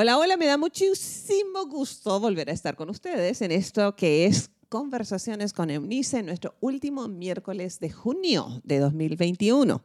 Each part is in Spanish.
Hola, hola, me da muchísimo gusto volver a estar con ustedes en esto que es Conversaciones con Eunice, nuestro último miércoles de junio de 2021.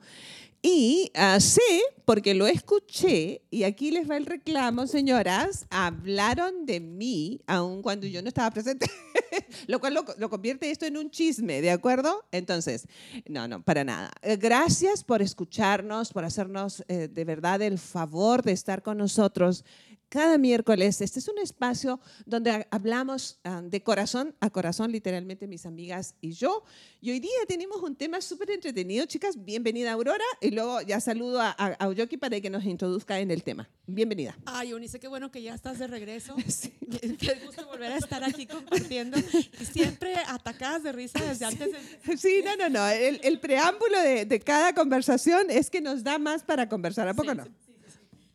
Y uh, sé, porque lo escuché, y aquí les va el reclamo, señoras, hablaron de mí, aun cuando yo no estaba presente, lo cual lo, lo, convierte esto en un chisme, ¿de acuerdo? Entonces, no, no, para nada. Gracias por escucharnos, por hacernos eh, de verdad el favor de estar con nosotros cada miércoles. Este es un espacio donde hablamos uh, de corazón a corazón, literalmente mis amigas y yo. Y hoy día tenemos un tema súper entretenido, chicas. Bienvenida Aurora y luego ya saludo a, a, para que nos introduzca en el tema. Bienvenida. Ay, Eunice, qué bueno que ya estás de regreso. Sí. Qué gusto volver a estar aquí compartiendo. Y siempre atacadas de risa desde antes. De... Sí, no, no, no. El, el preámbulo de, de, cada conversación es que nos da más para conversar. ¿A poco sí, no? Sí.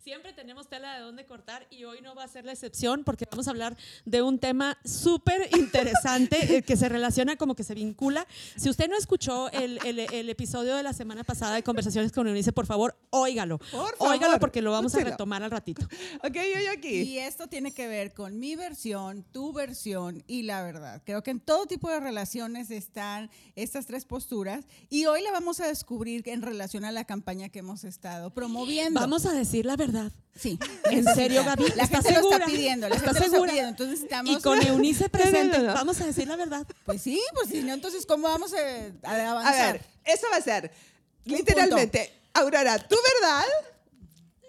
Siempre tenemos tela de dónde cortar y hoy no va a ser la excepción porque vamos a hablar de un tema súper interesante eh, que se relaciona como que se vincula. Si usted no escuchó el, el, el, episodio de la semana pasada de Conversaciones con Eunice, por favor, óigalo. Por favor, óigalo porque lo vamos a retomar al ratito. Ok, yo aquí. Y esto tiene que ver con mi versión, tu versión y la verdad. Creo que en todo tipo de relaciones están estas tres posturas y hoy la vamos a descubrir en relación a la campaña que hemos estado promoviendo. Vamos a decir la verdad. Sí. ¿En serio, Gaby? La ¿Estás gente segura? lo está pidiendo. La ¿Estás gente segura? Lo está pidiendo. Entonces estamos... Y con Eunice presente, vamos a decir la verdad. Pues sí, pues si no, entonces ¿cómo vamos a, a avanzar? A ver, eso va a ser literalmente, Aurora, tu verdad,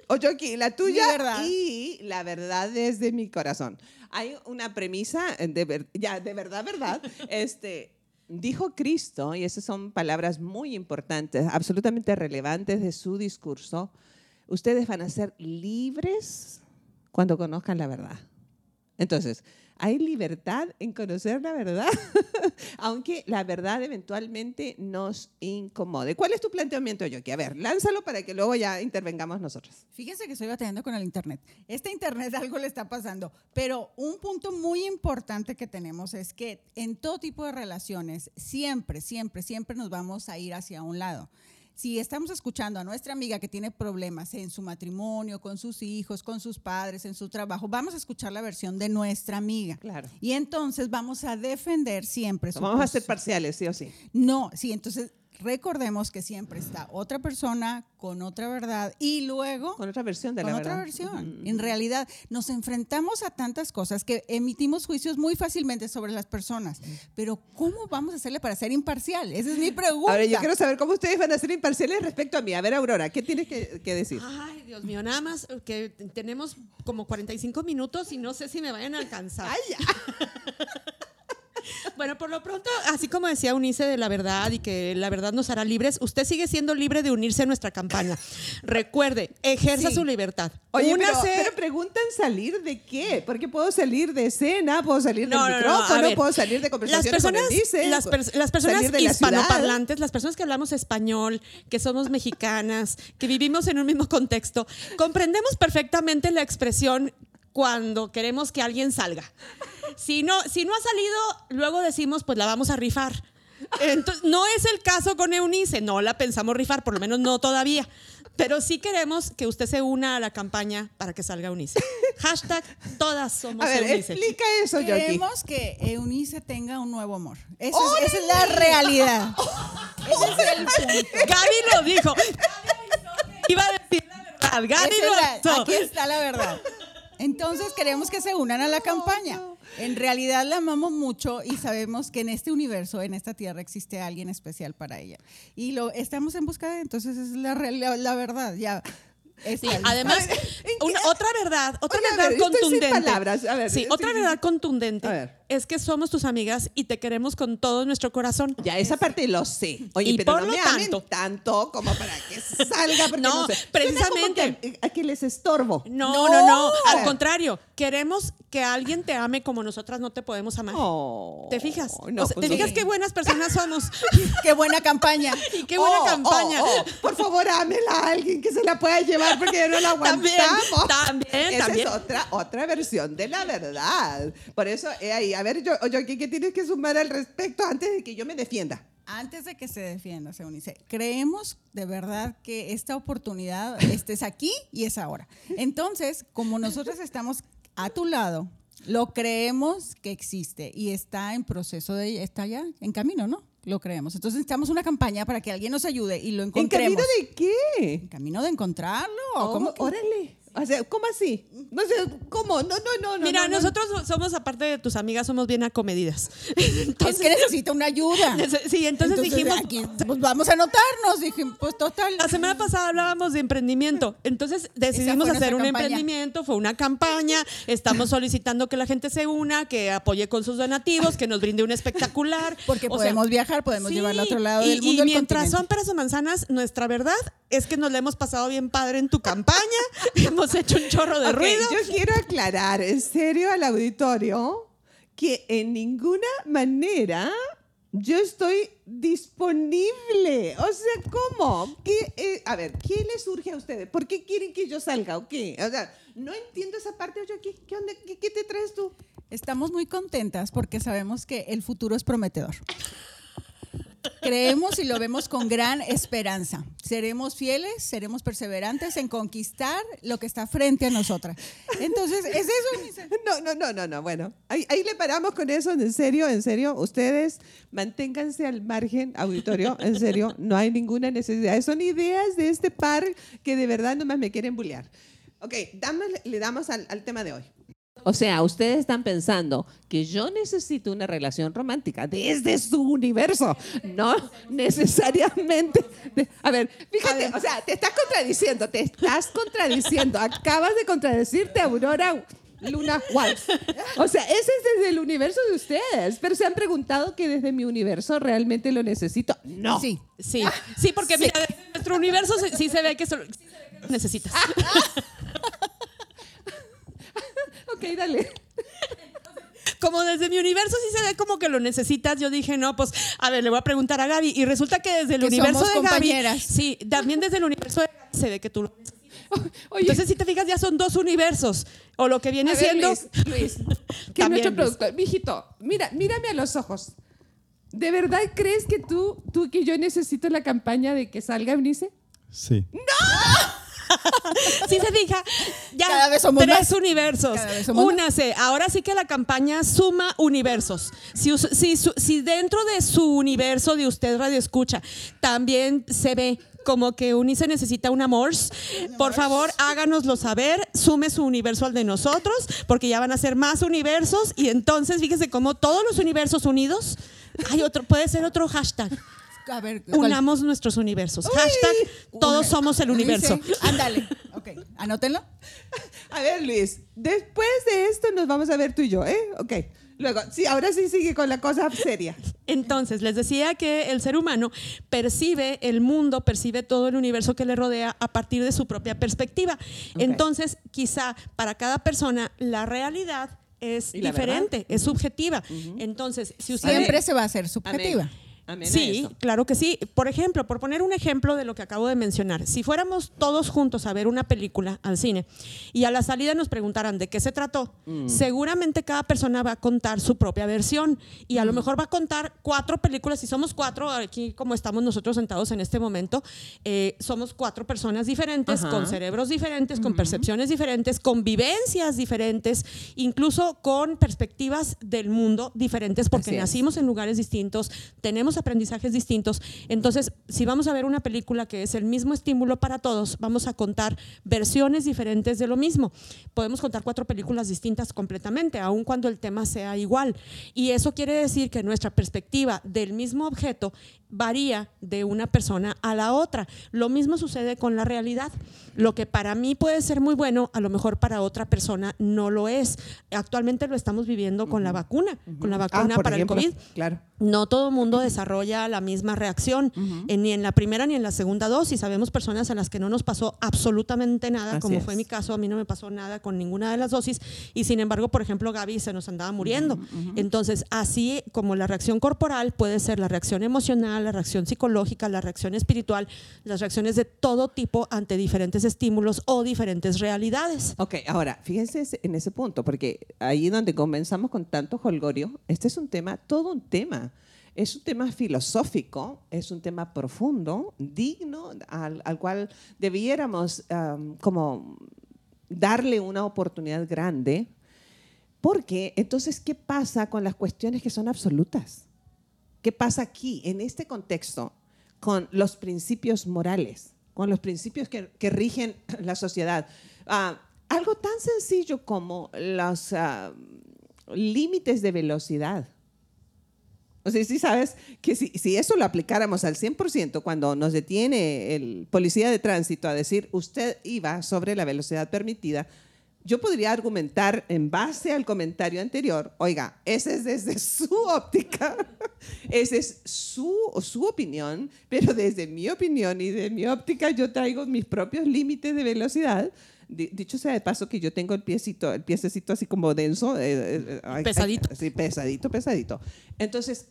Oyoki, la tuya Mi verdad. y la verdad desde mi corazón. Hay una premisa, de ver- ya, de verdad, verdad, este... Dijo Cristo, y esas son palabras muy importantes, absolutamente relevantes de su discurso, ustedes van a ser libres cuando conozcan la verdad. Entonces, hay libertad en conocer la verdad, aunque la verdad eventualmente nos incomode. ¿Cuál es tu planteamiento, Yoki? A ver, lánzalo para que luego ya intervengamos nosotros. Fíjense que estoy batallando con el Internet. Este Internet algo le está pasando, pero un punto muy importante que tenemos es que en todo tipo de relaciones, siempre, siempre, siempre nos vamos a ir hacia un lado. Si estamos escuchando a nuestra amiga que tiene problemas en su matrimonio, con sus hijos, con sus padres, en su trabajo, vamos a escuchar la versión de nuestra amiga. Claro. Y entonces vamos a defender siempre su Vamos a ser parciales, sí o sí. no, sí, entonces recordemos que siempre está otra persona con otra verdad y luego Con otra versión de con la otra verdad. versión. Mm. En realidad nos enfrentamos a tantas cosas que emitimos juicios muy fácilmente sobre las personas, pero ¿cómo vamos a hacerle para ser imparcial? Esa es mi pregunta. Ahora, yo quiero saber cómo ustedes van a ser imparciales respecto a mí. A ver, Aurora, ¿qué tienes que, que decir? Ay, Dios mío, nada más que tenemos como 45 minutos y no sé si me vayan a alcanzar. Ay, ya. Bueno, por lo pronto, así como decía Unice de la verdad y que la verdad nos hará libres, usted sigue siendo libre de unirse a nuestra campaña. Recuerde, ejerza Sí. su libertad. Oye, pero, pero preguntan salir de qué? Porque puedo salir de escena, puedo salir No, del no, no, micrófono, ver. puedo salir de las conversaciones personas, con Eunice, las, pers- las personas de la hispanoparlantes, las personas que hablamos español, que somos mexicanas, que vivimos en un mismo contexto, comprendemos perfectamente la expresión cuando queremos que alguien salga. Si no, si no ha salido, luego decimos, pues la vamos a rifar. Entonces, no es el caso con Eunice, no la pensamos rifar, por lo menos no todavía. Pero sí queremos que usted se una a la campaña para que salga Eunice. Hashtag todas somos A ver, Eunice. explica eso, Yoki. Queremos que Eunice tenga un nuevo amor. Esa es, esa es la realidad. Ese es el punto. Gaby lo dijo. Iba a decir la verdad. Gaby lo hizo. aquí está la verdad. Entonces queremos que se unan a la campaña. En realidad la amamos mucho y sabemos que en este universo, en esta tierra, existe alguien especial para ella. Y lo estamos en busca de, entonces es la, la, la verdad. Ya. Sí, además, A ver, ¿en qué- una- otra verdad, otra Oye, verdad ver, contundente. palabras. Ver, sí, otra verdad contundente A ver. Es que somos tus amigas y te queremos con todo nuestro corazón. Ya, esa parte lo sé. Oye, Y pero por no lo me amen tanto- tanto como para que salga. Porque no, No, sé. Precisamente. que a que les estorbo. No, No. no, no, Al contrario, queremos que alguien te ame como nosotras no te podemos amar. Oh, ¿Te fijas? no, O sea, pues ¿Te no. fijas qué buenas personas somos? Qué buena campaña. y qué buena Oh, campaña. oh, oh, Por favor, ámela a alguien que se la pueda llevar porque ya no la También, aguantamos. también, Esa también. es otra, otra versión de la verdad. Por eso, he ahí. A ver, yo, yo, ¿qué, qué tienes que sumar al respecto antes de que yo me defienda? Antes de que se defienda, se unice, creemos de verdad que esta oportunidad este es aquí y es ahora. Entonces, como nosotros estamos a tu lado, lo creemos que existe y está en proceso de, está ya en camino, ¿no? Lo creemos. Entonces necesitamos una campaña para que alguien nos ayude y lo ¿En encontremos. camino de qué? ¿En camino de encontrarlo? Oh, ¿Cómo que- Órale. O sea, ¿cómo así? No sé, ¿cómo? No, no, no, no. Mira, no, no. nosotros somos, aparte de tus amigas, somos bien acomedidas. Es que necesita una ayuda. Sí, entonces, dijimos, aquí, pues vamos a anotarnos. Dije, pues total. La semana pasada hablábamos de emprendimiento, entonces decidimos hacer un campaña. emprendimiento, fue una campaña, estamos solicitando que la gente se una, que apoye con sus donativos, que nos brinde un espectacular. Porque O sea, podemos viajar, podemos sí, llevarlo a otro lado y, del mundo. Y mientras son peras o manzanas, nuestra verdad es que nos la hemos pasado bien padre en tu campaña, hemos hecho un chorro de Ok, ruido. Yo quiero aclarar en serio al auditorio que en ninguna manera yo estoy disponible. O sea, ¿cómo? ¿Qué, eh, a ver, ¿qué les surge a ustedes? ¿Por qué quieren que yo salga o qué? O sea, no entiendo esa parte. Oye, ¿qué, qué, onda? ¿Qué, qué te traes tú? Estamos muy contentas porque sabemos que el futuro es prometedor. Creemos y lo vemos con gran esperanza. Seremos fieles, seremos perseverantes en conquistar lo que está frente a nosotras. Entonces, es eso. No, no, no, no, no. Bueno, ahí, ahí le paramos con eso. En serio, en serio. Ustedes manténganse al margen, auditorio. En serio, no hay ninguna necesidad. Son ideas de este par que de verdad nomás me quieren bullear. Ok, damos- le damos al, al tema de hoy. O sea, ustedes están pensando que yo necesito una relación romántica desde su universo, no necesariamente. de- a ver, fíjate, o sea, te estás contradiciendo, te estás contradiciendo. Acabas de contradecirte, Aurora Luna Walsh. O sea, ese es desde el universo de ustedes, pero se han preguntado que desde mi universo realmente lo necesito. No. Sí. Sí, sí, porque mira, de nuestro universo sí se ve que solo- sí se ve que necesitas. Ok, dale. Como desde mi universo sí se ve como que lo necesitas, yo dije, no, pues, a ver, le voy a preguntar a Gaby. Y resulta que desde el Que universo somos de Gaby. compañeras. Sí, también desde el universo de Gaby se ve que tú lo necesitas. Oye, Entonces, si te fijas, ya son dos universos. O lo que viene A ver, siendo. Luis, Luis, que También, nuestro Luis. productor, mijito, mira, mírame a los ojos. ¿De verdad crees que tú, tú que yo necesito la campaña de que salga Eunice? Sí. Si se fija, ya Cada vez somos tres más. universos. Cada vez somos más. Únase. Ahora sí que la campaña suma universos. Si, si dentro de su universo de usted radio escucha también se ve como que Unice necesita un amor, por favor háganoslo saber, sume su universo al de nosotros, porque ya van a ser más universos y entonces fíjese cómo todos los universos unidos, hay otro, puede ser otro hashtag. A ver. Unamos nuestros universos. Hashtag todos Una- somos el universo. Dice, ándale. Ok, anótenlo. A ver, Luis, después de esto nos vamos a ver tú y yo, ¿eh? Ok. Luego, sí, ahora sí sigue con la cosa seria. Entonces, les decía que el ser humano percibe el mundo, percibe todo el universo que le rodea a partir de su propia perspectiva. Entonces, quizá para cada persona la realidad es ¿Y la diferente, es subjetiva. Entonces, si usted... Siempre se va a hacer subjetiva. Amén. Amén Sí, claro que sí. Por ejemplo, por poner un ejemplo de lo que acabo de mencionar, si fuéramos todos juntos a ver una película al cine y a la salida nos preguntaran de qué se trató, seguramente cada persona va a contar su propia versión y a lo mejor va a contar cuatro películas. Si somos cuatro, aquí como estamos nosotros sentados en este momento, eh, somos cuatro personas diferentes, Ajá. con cerebros diferentes, con percepciones diferentes, con vivencias diferentes, incluso con perspectivas del mundo diferentes, porque nacimos en lugares distintos, tenemos aprendizajes distintos. Entonces, si vamos a ver una película que es el mismo estímulo para todos, vamos a contar versiones diferentes de lo mismo. Podemos contar cuatro películas distintas completamente, aun cuando el tema sea igual. Y eso quiere decir que nuestra perspectiva del mismo objeto varía de una persona a la otra. Lo mismo sucede con la realidad. Lo que para mí puede ser muy bueno, a lo mejor para otra persona no lo es. Actualmente lo estamos viviendo con la vacuna, con la vacuna Ah, para ejemplo, el COVID. Claro. No todo el mundo desarrolla la misma reacción, en- ni en la primera ni en la segunda dosis. Sabemos personas a las que no nos pasó absolutamente nada, Así como es. fue mi caso, a mí no me pasó nada con ninguna de las dosis, y sin embargo, por ejemplo, Gaby se nos andaba muriendo. Entonces, así como la reacción corporal puede ser la reacción emocional, la reacción psicológica, la reacción espiritual, las reacciones de todo tipo ante diferentes estímulos o diferentes realidades. Ok, ahora, fíjense en ese punto, porque ahí donde comenzamos con tanto holgorio, este es un tema, todo un tema. Es un tema filosófico, es un tema profundo, digno, al, al cual debiéramos como darle una oportunidad grande, porque entonces, ¿qué pasa con las cuestiones que son absolutas? ¿Qué pasa aquí, en este contexto, con los principios morales, con los principios que, que rigen la sociedad? Ah, algo tan sencillo como los ah, límites de velocidad. O sea, si sabes que si, si, eso lo aplicáramos al 100% cuando nos detiene el policía de tránsito a decir usted iba sobre la velocidad permitida, yo podría argumentar en base al comentario anterior, oiga, ese es desde su óptica, esa es su, su opinión, pero desde mi opinión y de mi óptica yo traigo mis propios límites de velocidad dicho sea de paso que yo tengo el piecito, el piececito así como denso. Eh, eh, pesadito. sí, pesadito, pesadito. Entonces,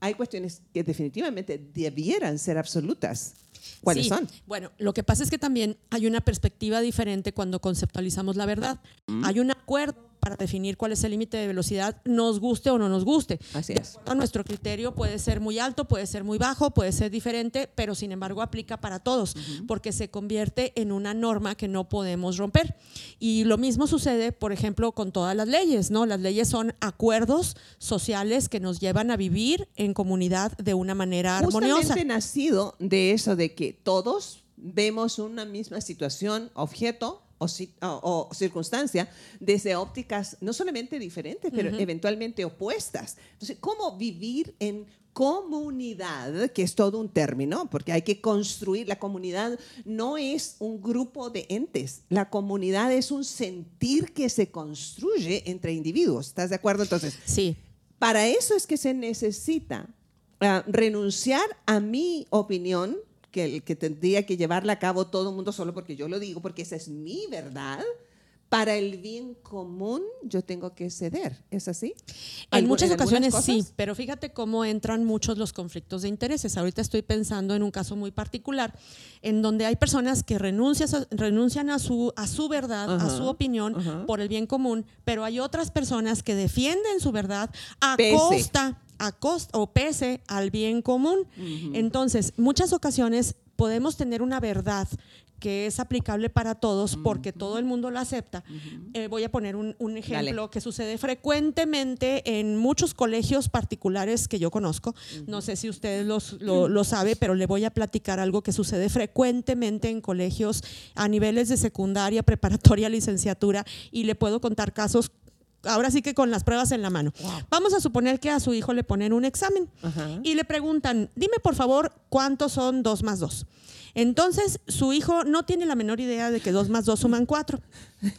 hay cuestiones que definitivamente debieran ser absolutas. ¿Cuáles son? Bueno, lo que pasa es que también hay una perspectiva diferente cuando conceptualizamos la verdad. Mm. Hay un acuerdo para definir cuál es el límite de velocidad, nos guste o no nos guste. Así es. A nuestro criterio puede ser muy alto, puede ser muy bajo, puede ser diferente, pero sin embargo aplica para todos, porque se convierte en una norma que no podemos romper. Y lo mismo sucede, por ejemplo, con todas las leyes, ¿no? Las leyes son acuerdos sociales que nos llevan a vivir en comunidad de una manera armoniosa. Justamente nacido de eso de que todos vemos una misma situación, objeto, o, circunstancia desde ópticas no solamente diferentes, pero eventualmente opuestas. Entonces, ¿cómo vivir en comunidad, que es todo un término, porque hay que construir, la comunidad no es un grupo de entes, la comunidad es un sentir que se construye entre individuos, ¿estás de acuerdo? Entonces, sí. Para eso es que se necesita ah, renunciar a mi opinión que, que tendría que llevarla a cabo todo el mundo solo porque yo lo digo, porque esa es mi verdad. Para el bien común yo tengo que ceder, ¿es así? En muchas ocasiones sí, pero fíjate cómo entran muchos los conflictos de intereses. Ahorita estoy pensando en un caso muy particular, en donde hay personas que renuncian, renuncian a, su, a su verdad, a su opinión por el bien común, pero hay otras personas que defienden su verdad a costa a costa o pese al bien común. Entonces, muchas ocasiones podemos tener una verdad que es aplicable para todos porque todo el mundo lo acepta. Eh, voy a poner un, ejemplo que sucede frecuentemente en muchos colegios particulares que yo conozco. No sé si ustedes lo, lo sabe, pero le voy a platicar algo que sucede frecuentemente en colegios a niveles de secundaria, preparatoria, licenciatura y le puedo contar casos ahora sí que con las pruebas en la mano. Vamos a suponer que a su hijo le ponen un examen y le preguntan, dime por favor cuántos son dos más dos. Entonces, su hijo no tiene la menor idea de que dos más dos suman cuatro.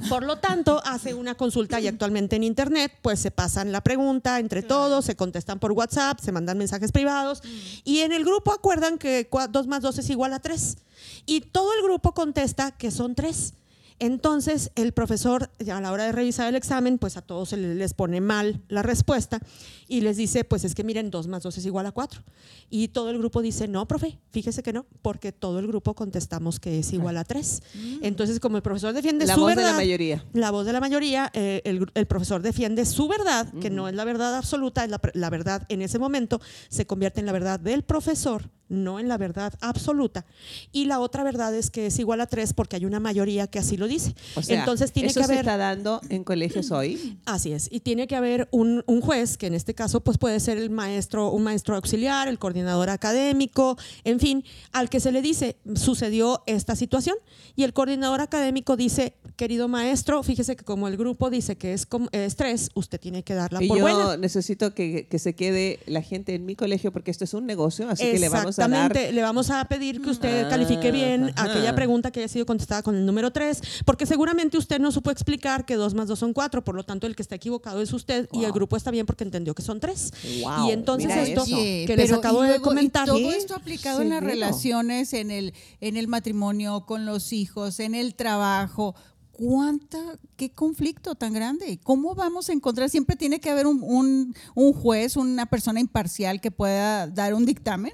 Por lo tanto, hace una consulta y actualmente en Internet, pues se pasan la pregunta entre todos, se contestan por WhatsApp, se mandan mensajes privados y en el grupo acuerdan que dos más dos es igual a tres. Y todo el grupo contesta que son tres. Entonces, el profesor, a la hora de revisar el examen, pues a todos se les pone mal la respuesta y les dice, pues es que miren, 2 más 2 es igual a 4. Y todo el grupo dice, no, profe, fíjese que no, porque todo el grupo contestamos que es igual a 3. Mm. Entonces, como el profesor defiende la su voz verdad, de la mayoría. La voz de la mayoría, eh, el, profesor defiende su verdad, que no es la verdad absoluta, es la verdad en ese momento, se convierte en la verdad del profesor no en la verdad absoluta. Y la otra verdad es que es igual a tres porque hay una mayoría que así lo dice. Entonces tiene que haber. Se está dando en colegios hoy. Así es. Y tiene que haber un, juez, que en este caso pues puede ser el maestro, un maestro auxiliar, el coordinador académico, en fin, al que se le dice, sucedió esta situación. Y el coordinador académico dice, querido maestro, fíjese que como el grupo dice que es, estrés, usted tiene que darla por y yo necesito que, que, se quede la gente en mi colegio porque esto es un negocio, así que le vamos Exactamente, le vamos a pedir que usted ah, califique bien aquella pregunta que haya sido contestada con el número 3, porque seguramente usted no supo explicar que 2 más 2 son 4, por lo tanto el que está equivocado es usted y el grupo está bien porque entendió que son 3. y entonces esto que les acabo de comentar. Y todo esto aplicado en las relaciones, en el, en el matrimonio, con los hijos, en el trabajo ¿cuánta, qué conflicto tan grande? ¿Cómo vamos a encontrar? Siempre tiene que haber un, un, juez, una persona imparcial que pueda dar un dictamen.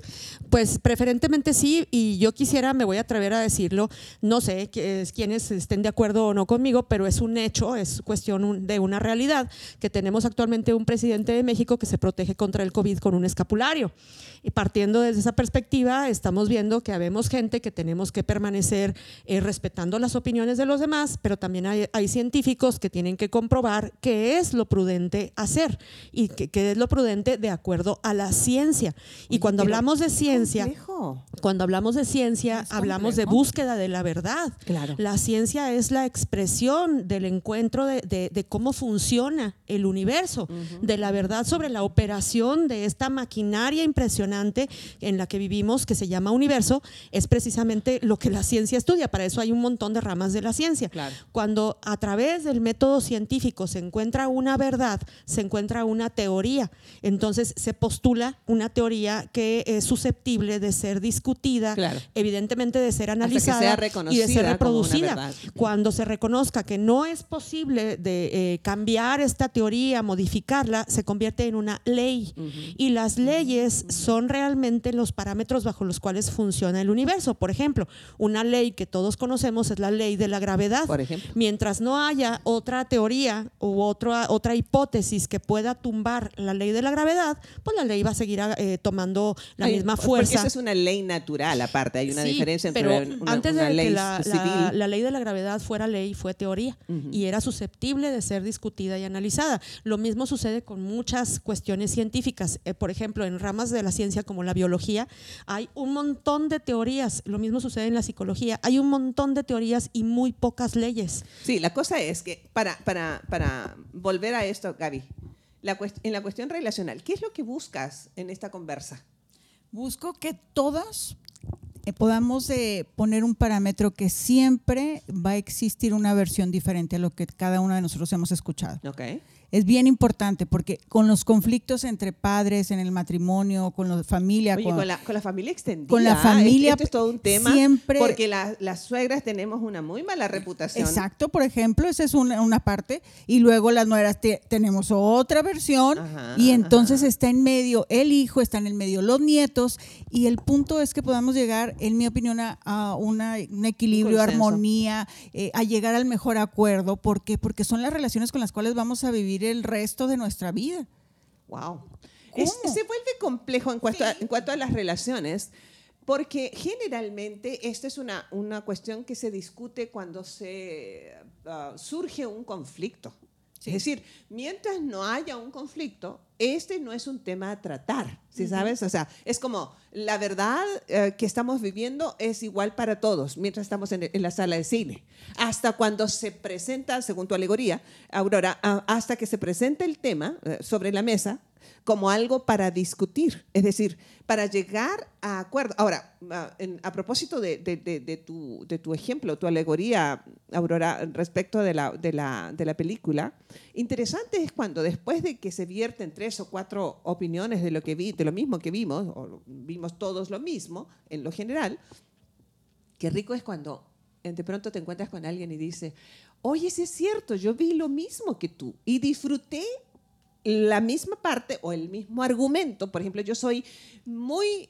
Pues preferentemente sí, y yo quisiera, me voy a atrever a decirlo, no sé quiénes estén de acuerdo o no conmigo, pero es un hecho, es cuestión de una realidad, que tenemos actualmente un presidente de México que se protege contra el COVID con un escapulario. Y partiendo desde esa perspectiva, estamos viendo que habemos gente que tenemos que permanecer eh, respetando las opiniones de los demás, pero también hay, científicos que tienen que comprobar qué es lo prudente hacer y qué, es lo prudente de acuerdo a la ciencia. Y cuando hablamos de ciencia, cuando hablamos de ciencia, hablamos de búsqueda de la verdad. Claro. La ciencia es la expresión del encuentro de, cómo funciona el universo, de la verdad sobre la operación de esta maquinaria impresionante en la que vivimos, que se llama universo, es precisamente lo que la ciencia estudia. Para eso hay un montón de ramas de la ciencia. Claro cuando a través del método científico se encuentra una verdad, se encuentra una teoría. Entonces se postula una teoría que es susceptible de ser discutida, evidentemente de ser analizada y de ser reproducida. Cuando se reconozca que no es posible de eh, cambiar esta teoría, modificarla, se convierte en una ley. Y las leyes son realmente los parámetros bajo los cuales funciona el universo. Por ejemplo, una ley que todos conocemos es la ley de la gravedad. Por ejemplo. Mientras no haya otra teoría u otra, otra hipótesis que pueda tumbar la ley de la gravedad, pues la ley va a seguir eh, tomando la misma fuerza. Porque esa es una ley natural, aparte, hay una diferencia entre pero una, antes de ley que la, La, ley de la gravedad fuera ley, fue teoría y era susceptible de ser discutida y analizada. Lo mismo sucede con muchas cuestiones científicas. Eh, por ejemplo, en ramas de la ciencia como la biología, hay un montón de teorías. Lo mismo sucede en la psicología. Hay un montón de teorías y muy pocas leyes. Sí, la cosa es que, para, para, para volver a esto, Gaby, la en la cuestión relacional, ¿qué es lo que buscas en esta conversa? Busco que todas eh, podamos eh, poner un parámetro que siempre va a existir una versión diferente a lo que cada uno de nosotros hemos escuchado. Okay es bien importante porque con los conflictos entre padres en el matrimonio, con la familia, con, la, familia extendida, con la familia, esto es todo un tema, siempre, porque las suegras tenemos una muy mala reputación. Exacto, por ejemplo, esa es una, una parte, y luego las nueras tenemos otra versión, y entonces está en medio el hijo, está en el medio los nietos, y el punto es que podamos llegar, en mi opinión, a, una, un equilibrio, armonía, eh, a llegar al mejor acuerdo, ¿por qué? Porque son las relaciones con las cuales vamos a vivir el resto de nuestra vida. Wow. se vuelve complejo en cuanto, a, en cuanto a las relaciones, porque generalmente esta es una, una cuestión que se discute cuando se ah, surge un conflicto. Es decir, mientras no haya un conflicto, este no es un tema a tratar, ¿sí sabes? O sea, es como la verdad eh, que estamos viviendo es igual para todos mientras estamos en, la sala de cine. Hasta cuando se presenta, según tu alegoría, Aurora, hasta que se presenta el tema eh, sobre la mesa, como algo para discutir, es decir, para llegar a acuerdo. Ahora, a, propósito de, tu, de, tu, ejemplo, tu alegoría, Aurora, respecto de la, de, la, de la película, interesante es cuando después de que se vierten tres o cuatro opiniones de lo, que vi, de lo mismo que vimos, o vimos todos lo mismo en lo general, qué rico es cuando de pronto te encuentras con alguien y dice, oye, sí es cierto, yo vi lo mismo que tú y disfruté la misma parte o el mismo argumento. Por ejemplo, yo soy muy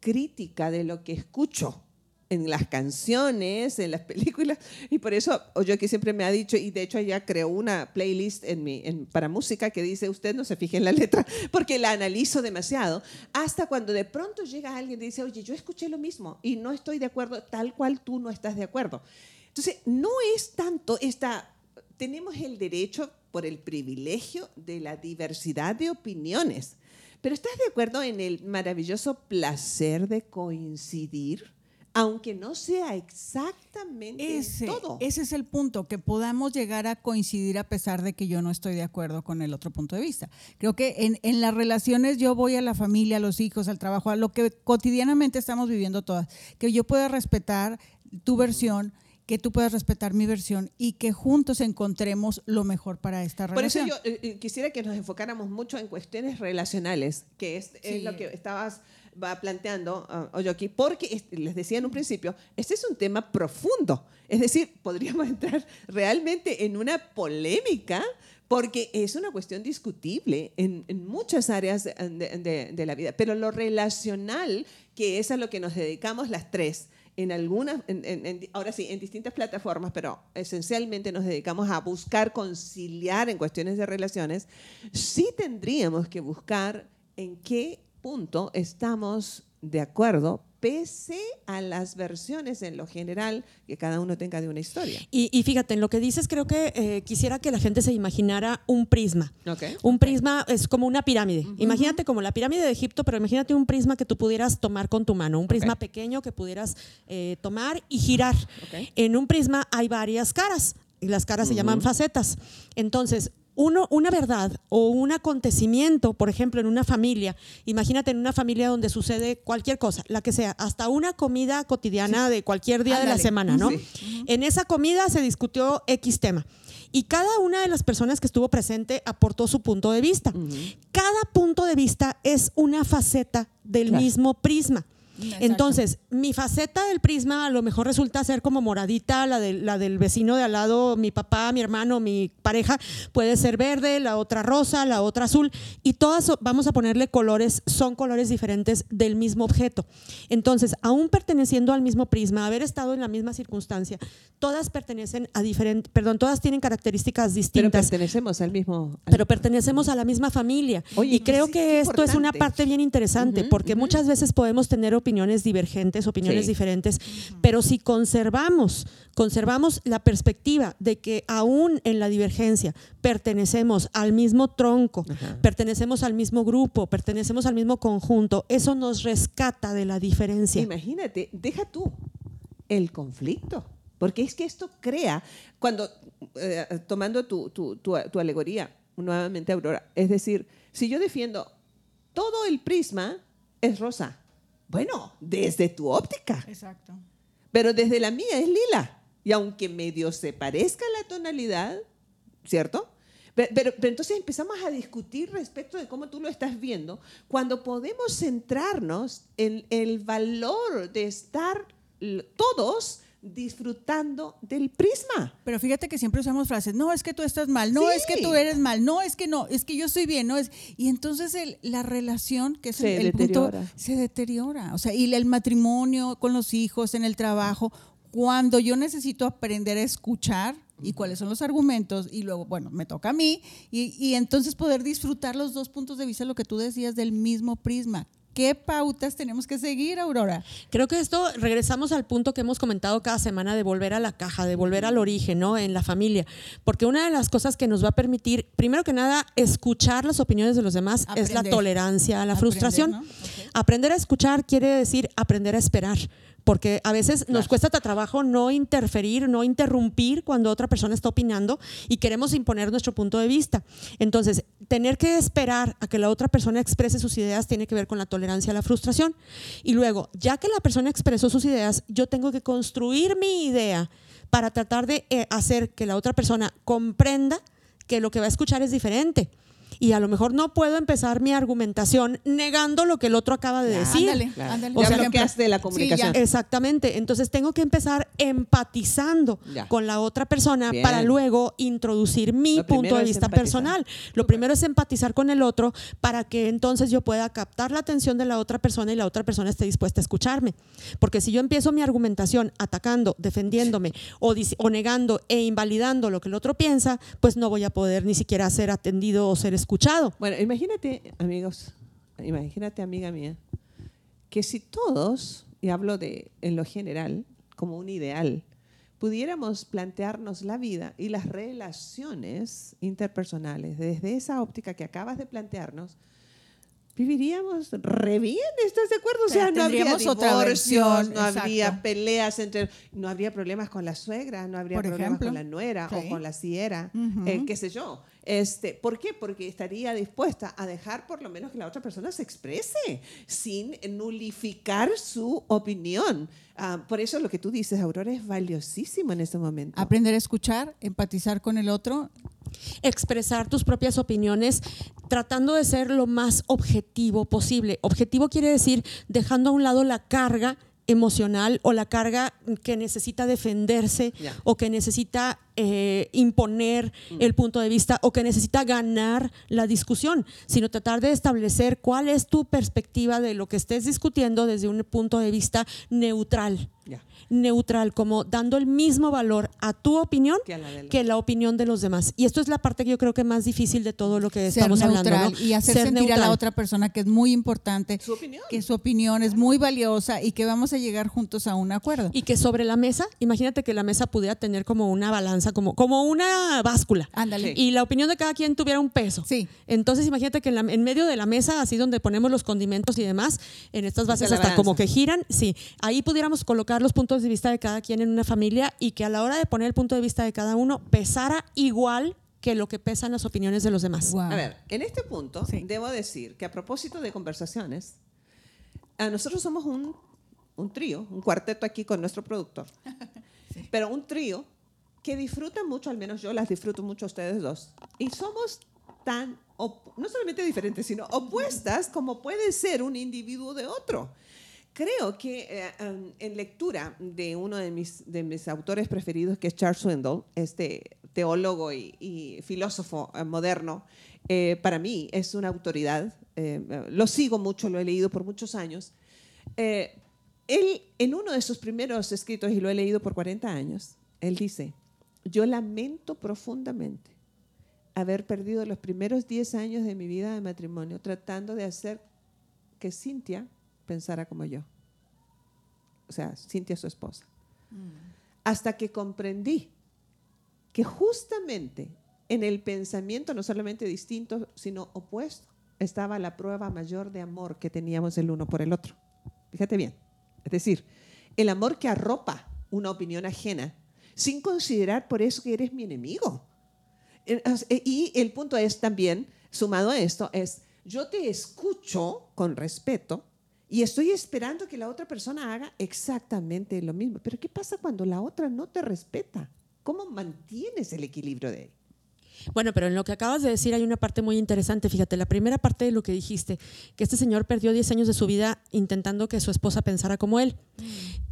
crítica de lo que escucho en las canciones, en las películas, y por eso yo que siempre me ha dicho, y de hecho ella creó una playlist en mi, para música que dice, usted no se fije en la letra, porque la analizo demasiado, hasta cuando de pronto llega alguien y dice, oye, yo escuché lo mismo y no estoy de acuerdo, tal cual tú no estás de acuerdo. Entonces, no es tanto esta, tenemos el derecho por el privilegio de la diversidad de opiniones. Pero ¿estás de acuerdo en el maravilloso placer de coincidir? Aunque no sea exactamente ese, todo. Ese es el punto, que podamos llegar a coincidir a pesar de que yo no estoy de acuerdo con el otro punto de vista. Creo que en, en las relaciones yo voy a la familia, a los hijos, al trabajo, a lo que cotidianamente estamos viviendo todas, que yo pueda respetar tu versión, que tú puedas respetar mi versión y que juntos encontremos lo mejor para esta relación. Por eso yo eh, eh, quisiera que nos enfocáramos mucho en cuestiones relacionales, que es, lo que estabas va planteando uh, Oyoki, porque les decía en un principio, este es un tema profundo. Es decir, podríamos entrar realmente en una polémica porque es una cuestión discutible en, muchas áreas de, la vida, pero lo relacional, que es a lo que nos dedicamos las tres, en algunas, ahora sí, en distintas plataformas, pero esencialmente nos dedicamos a buscar conciliar en cuestiones de relaciones, sí tendríamos que buscar en qué punto estamos de acuerdo pese a las versiones en lo general que cada uno tenga de una historia. Y, fíjate, en lo que dices, creo que eh, quisiera que la gente se imaginara un prisma. Un prisma es como una pirámide. Imagínate como la pirámide de Egipto, pero imagínate un prisma que tú pudieras tomar con tu mano, un prisma pequeño que pudieras eh, tomar y girar. En un prisma hay varias caras y las caras se llaman facetas. Entonces, uno, una verdad o un acontecimiento, por ejemplo, en una familia, imagínate en una familia donde sucede cualquier cosa, la que sea, hasta una comida cotidiana de cualquier día de la semana, ¿no? En esa comida se discutió X tema. Y cada una de las personas que estuvo presente aportó su punto de vista. Cada punto de vista es una faceta del mismo prisma. Entonces, mi faceta del prisma a lo mejor resulta ser como moradita, la, de, la del vecino de al lado, mi papá, mi hermano, mi pareja, puede ser verde, la otra rosa, la otra azul, y todas vamos a ponerle colores, son colores diferentes del mismo objeto. Entonces, aún perteneciendo al mismo prisma, haber estado en la misma circunstancia, todas pertenecen a diferentes, perdón, todas tienen características distintas. Pero pertenecemos al mismo. pero pertenecemos a la misma familia. y creo que esto es una parte bien interesante, porque muchas veces podemos tener opiniones divergentes, opiniones diferentes, pero si conservamos, conservamos la perspectiva de que aún en la divergencia pertenecemos al mismo tronco, pertenecemos al mismo grupo, pertenecemos al mismo conjunto, eso nos rescata de la diferencia. Imagínate, deja tú el conflicto. Porque es que esto crea, cuando, eh, tomando tu, tu, tu, alegoría, nuevamente Aurora, es decir, si yo defiendo todo el prisma es rosa, bueno, desde tu óptica. Exacto. Pero desde la mía es lila. Y aunque medio se parezca la tonalidad, ¿cierto? Pero, entonces empezamos a discutir respecto de cómo tú lo estás viendo, cuando podemos centrarnos en el valor de estar todos disfrutando del prisma. Pero fíjate que siempre usamos frases, no es que tú estás mal, no es que tú eres mal, no es que no, es que yo estoy bien, no es y entonces la relación que es se el, deteriora. punto se deteriora, o sea, y el matrimonio con los hijos en el trabajo, cuando yo necesito aprender a escuchar y cuáles son los argumentos y luego, bueno, me toca a mí y, y entonces poder disfrutar los dos puntos de vista, lo que tú decías del mismo prisma. ¿Qué pautas tenemos que seguir, Aurora? Creo que esto regresamos al punto que hemos comentado cada semana de volver a la caja, de volver al origen, ¿no? En la familia. Porque una de las cosas que nos va a permitir, primero que nada, escuchar las opiniones de los demás es la tolerancia a la frustración. Aprender a escuchar quiere decir aprender a esperar porque a veces nos cuesta trabajo no interferir, no interrumpir cuando otra persona está opinando y queremos imponer nuestro punto de vista. Entonces, tener que esperar a que la otra persona exprese sus ideas tiene que ver con la tolerancia a la frustración. Y luego, ya que la persona expresó sus ideas, yo tengo que construir mi idea para tratar de eh, hacer que la otra persona comprenda que lo que va a escuchar es diferente y a lo mejor no puedo empezar mi argumentación negando lo que el otro acaba de decir. Ándale, ándale. O sea, que de la comunicación. exactamente. Entonces tengo que empezar empatizando con la otra persona para luego introducir mi punto de vista personal. Lo primero es empatizar con el otro para que entonces yo pueda captar la atención de la otra persona y la otra persona esté dispuesta a escucharme. Porque si yo empiezo mi argumentación atacando, defendiéndome o, o negando e invalidando lo que el otro piensa, pues no voy a poder ni siquiera ser atendido o ser escuchado. Bueno, imagínate, amigos, imagínate, amiga mía, que si todos, y hablo de en lo general, como un ideal, pudiéramos plantearnos la vida y las relaciones interpersonales desde esa óptica que acabas de plantearnos, viviríamos re bien, ¿estás de acuerdo? O sea, no habría divorcios, no habría peleas entre, no habría problemas con la suegra, no habría problemas con la nuera o con la siera, eh, qué sé yo. Este, ¿Por qué? Porque estaría dispuesta a dejar por lo menos que la otra persona se exprese sin nulificar su opinión. Ah, por eso lo que tú dices, Aurora, es valiosísimo en este momento. Aprender a escuchar, empatizar con el otro expresar tus propias opiniones tratando de ser lo más objetivo posible. Objetivo quiere decir dejando a un lado la carga emocional o la carga que necesita defenderse o que necesita eh, imponer el punto de vista o que necesita ganar la discusión, sino tratar de establecer cuál es tu perspectiva de lo que estés discutiendo desde un punto de vista neutral. Neutral, como dando el mismo valor a tu opinión Que a la de los- que la opinión de los demás. Y esto es la parte que yo creo que más difícil de todo lo que ser estamos neutral hablando. ¿no? y hacer Ser sentir a la otra persona que es muy importante, Su opinión. que su opinión es muy valiosa y que vamos a llegar juntos a un acuerdo. Y que sobre la mesa, imagínate que la mesa pudiera tener como una balanza, como, como una báscula. Ándale. Y la opinión de cada quien tuviera un peso. Sí. Entonces imagínate que en, la- en medio de la mesa, así donde ponemos los condimentos y demás, en estas bases hasta balanza. como que giran, sí, ahí pudiéramos colocar los puntos de vista de cada quien en una familia y que a la hora de poner el punto de vista de cada uno pesara igual que lo que pesan las opiniones de los demás. Wow. A ver, en este punto Sí. debo decir que a propósito de conversaciones, a nosotros somos un, un trío, un cuarteto aquí con nuestro productor, pero un trío que disfruta mucho, al menos yo las disfruto mucho ustedes dos, y somos tan, no solamente diferentes, sino opuestas como puede ser un individuo de otro. Creo que eh, um, en lectura de uno de mis, de mis autores preferidos, que es Charles Swindoll, este teólogo y, filósofo eh, moderno, eh, para mí es una autoridad. lo sigo mucho, lo he leído por muchos años. Él, en uno de sus primeros escritos, y lo he leído por 40 años, él dice, yo lamento profundamente haber perdido los primeros 10 años de mi vida de matrimonio tratando de hacer que Cintia pensara como yo. O sea, Cintia su esposa. Hasta que comprendí que justamente en el pensamiento no solamente distinto, sino opuesto, estaba la prueba mayor de amor que teníamos el uno por el otro. Fíjate bien. Es decir, el amor que arropa una opinión ajena sin considerar por eso que eres mi enemigo. Eh, Y el punto es también, sumado a esto, es yo te escucho con respeto y estoy esperando que la otra persona haga exactamente lo mismo. Pero ¿qué pasa cuando la otra no te respeta? ¿Cómo mantienes el equilibrio de él? Bueno, pero en lo que acabas de decir hay una parte muy interesante. Fíjate, la primera parte de lo que dijiste, que este señor perdió 10 años de su vida intentando que su esposa pensara como él.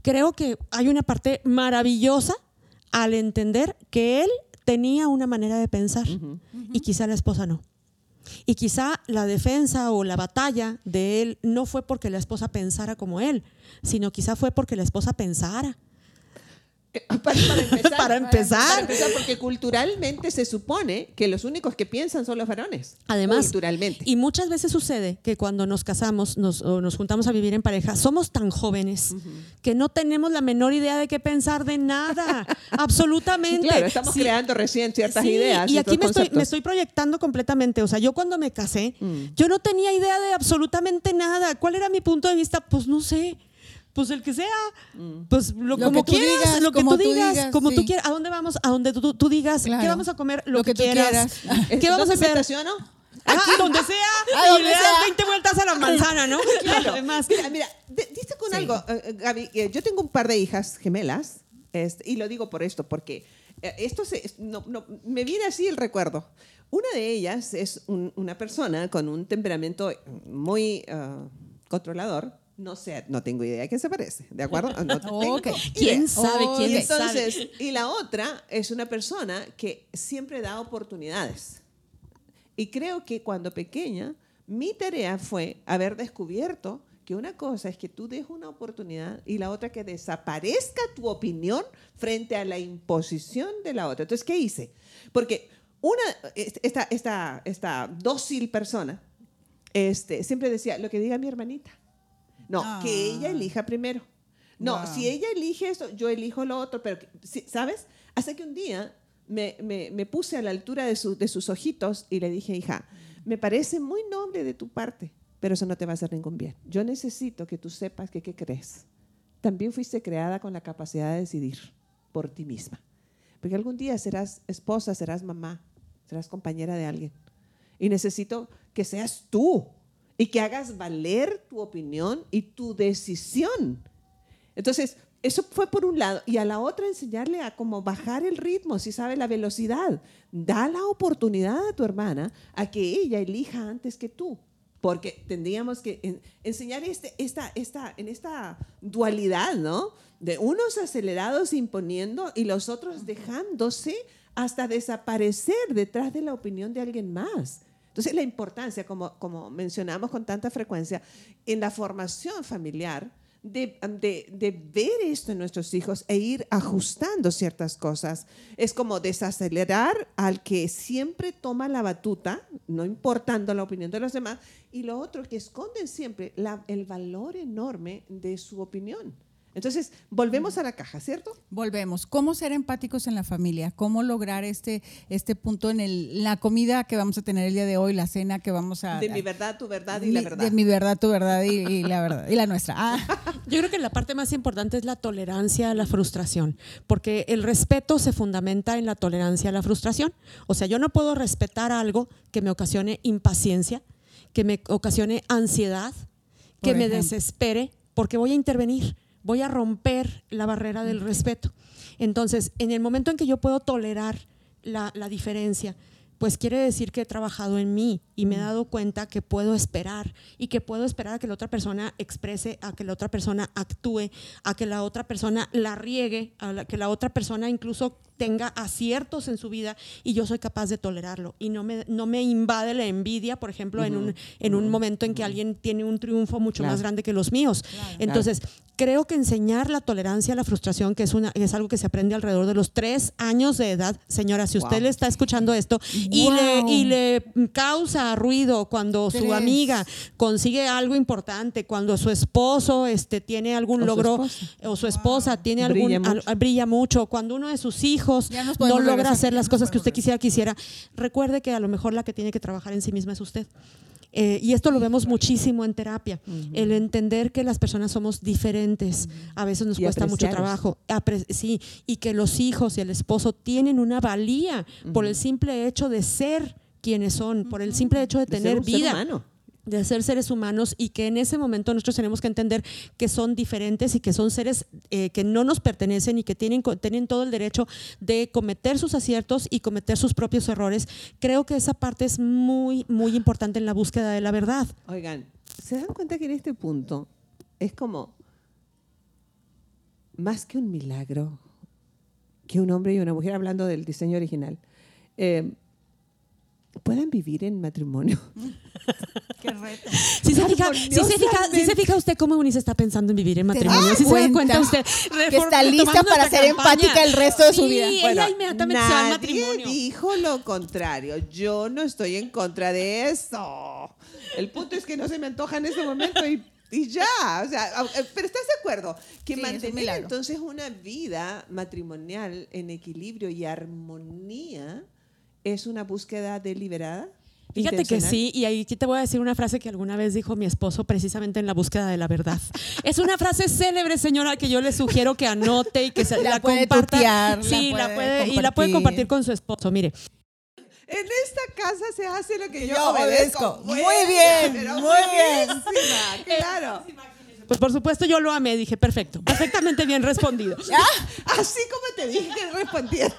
Creo que hay una parte maravillosa al entender que él tenía una manera de pensar y quizá la esposa no. Y quizá la defensa o la batalla de él no fue porque la esposa pensara como él, sino quizá fue porque la esposa pensara. Para, para empezar, Para empezar. para empezar, porque culturalmente se supone que los únicos que piensan son los varones. Además, culturalmente. y muchas veces sucede que cuando nos casamos nos, o nos juntamos a vivir en pareja, somos tan jóvenes que no tenemos la menor idea de qué pensar de nada, absolutamente. claro, estamos Sí. creando recién ciertas Sí, ideas. Y aquí me estoy, conceptos. me estoy proyectando completamente. O sea, yo cuando me casé, Mm. yo no tenía idea de absolutamente nada. ¿Cuál era mi punto de vista? Pues no sé. Pues el que sea, Mm. pues lo, Lo como que tú quieras, digas, lo que como tú tú digas, digas, como tú sí. quieras. ¿A dónde vamos? A donde tú, tú digas. Claro. ¿Qué vamos a comer? Lo, Lo que, que tú quieras. quieras. ¿Qué vamos a ¿Dónde me hacer? estaciono? Aquí, donde sea, y donde le das sea. 20 vueltas a la manzana, ¿no? Claro. Además, Mira, mira, diste con Sí. algo, eh, eh, Gaby. eh, yo tengo un par de hijas gemelas, este, y lo digo por esto, porque eh, esto se- no- no, me viene así el recuerdo. Una de ellas es un- una persona con un temperamento muy ah, controlador. No sé, no tengo idea a qué se parece, ¿de acuerdo? No tengo Ok. idea. ¿quién sabe? Oh, ¿Quién Y sabe? entonces, y la otra es una persona que siempre da oportunidades. Y creo que cuando pequeña, mi tarea fue haber descubierto que una cosa es que tú des una oportunidad y la otra que desaparezca tu opinión frente a la imposición de la otra. Entonces, ¿qué hice? Porque una, esta, esta, esta dócil persona este, siempre decía, lo que diga mi hermanita. No, Ah. que ella elija primero. No, Wow. si ella elige esto, yo elijo lo otro, pero, ¿sabes? Hasta que un día me, me- me puse a la altura de, su- de sus ojitos y le dije, hija, me parece muy noble de tu parte, pero eso no te va a hacer ningún bien. Yo necesito que tú sepas que, ¿qué crees? También fuiste creada con la capacidad de decidir por ti misma. Porque algún día serás esposa, serás mamá, serás compañera de alguien. Y necesito que seas tú y que hagas valer tu opinión y tu decisión. Entonces, eso fue por un lado. Y a la otra enseñarle a cómo bajar el ritmo, si sabe la velocidad. Da la oportunidad a tu hermana a que ella elija antes que tú. Porque tendríamos que enseñar este, esta, esta, en esta dualidad, ¿no? De unos acelerados imponiendo y los otros dejándose hasta desaparecer detrás de la opinión de alguien más. Entonces, la importancia, como, como mencionamos con tanta frecuencia, en la formación familiar, de, de, ver esto en nuestros hijos e ir ajustando ciertas cosas. Es como desacelerar al que siempre toma la batuta, no importando la opinión de los demás, y lo otro que esconden siempre el valor enorme de su opinión. Entonces, volvemos a la caja, ¿cierto? Volvemos. ¿Cómo ser empáticos en la familia? ¿Cómo lograr este, este punto en el, la comida que vamos a tener el día de hoy, la cena que vamos a... De mi verdad, tu verdad y la verdad. De mi verdad, tu verdad y, la verdad. Y la nuestra. Ah. Yo creo que la parte más importante es la tolerancia a la frustración, porque el respeto se fundamenta en la tolerancia a la frustración. O sea, yo no puedo respetar algo que me ocasione impaciencia, que me ocasione ansiedad, que me desespere, porque voy a intervenir voy a romper la barrera del respeto. Entonces, en el momento en que yo puedo tolerar la, diferencia, pues quiere decir que he trabajado en mí y me he dado cuenta que puedo esperar y que puedo esperar a que la otra persona exprese, a que la otra persona actúe, a que la otra persona la riegue, a que la otra persona incluso tenga aciertos en su vida y yo soy capaz de tolerarlo. Y no me, no me invade la envidia, por ejemplo, en, un, en un momento en que alguien tiene un triunfo mucho más grande que los míos. Entonces, creo que enseñar la tolerancia a la frustración, que es, una, es algo que se aprende alrededor de los tres años de edad, señora, si usted le está escuchando esto y, le, y le causa ruido cuando su amiga consigue algo importante, cuando su esposo este, tiene algún logro o su esposa tiene algún, brilla mucho, cuando uno de sus hijos no logra hacer las cosas que usted quisiera quisiera, recuerde que a lo mejor la que tiene que trabajar en sí misma es usted. Eh, y esto lo vemos muchísimo en terapia, el entender que las personas somos diferentes, a veces nos cuesta mucho trabajo, sí, y que los hijos y el esposo tienen una valía por el simple hecho de ser quienes son, por el simple hecho de, tener vida de ser seres humanos y que en ese momento nosotros tenemos que entender que son diferentes y que son seres eh, que no nos pertenecen y que tienen, tienen todo el derecho de cometer sus aciertos y cometer sus propios errores. Creo que esa parte es muy, muy importante en la búsqueda de la verdad. Oigan, ¿se dan cuenta que en este punto es como más que un milagro que un hombre y una mujer, hablando del diseño original, eh, puedan vivir en matrimonio? Qué reto. Si se, fija, si, se fija, usted cómo Eunice está pensando en vivir en matrimonio. Si se da cuenta usted que está lista para ser empática el resto de su vida. Bueno, nadie dijo lo contrario. Yo no estoy en contra de eso. El punto es que no se me antoja en ese momento y y ya, o sea, eh, pero ¿estás de acuerdo? Que mantener entonces una vida matrimonial en equilibrio y armonía es una búsqueda deliberada. Fíjate que sí, y ahí te voy a decir una frase que alguna vez dijo mi esposo precisamente en la búsqueda de la verdad. es una frase célebre, señora, que yo le sugiero que anote y que se, la, comparta. sí, la puede, y la puede compartir con su esposo. Mire, en esta casa se hace lo que yo, obedezco. Muy bien, muy bien. Claro. Pues por supuesto yo lo amé, dije, perfecto, perfectamente bien respondido. Así como te dije que respondías.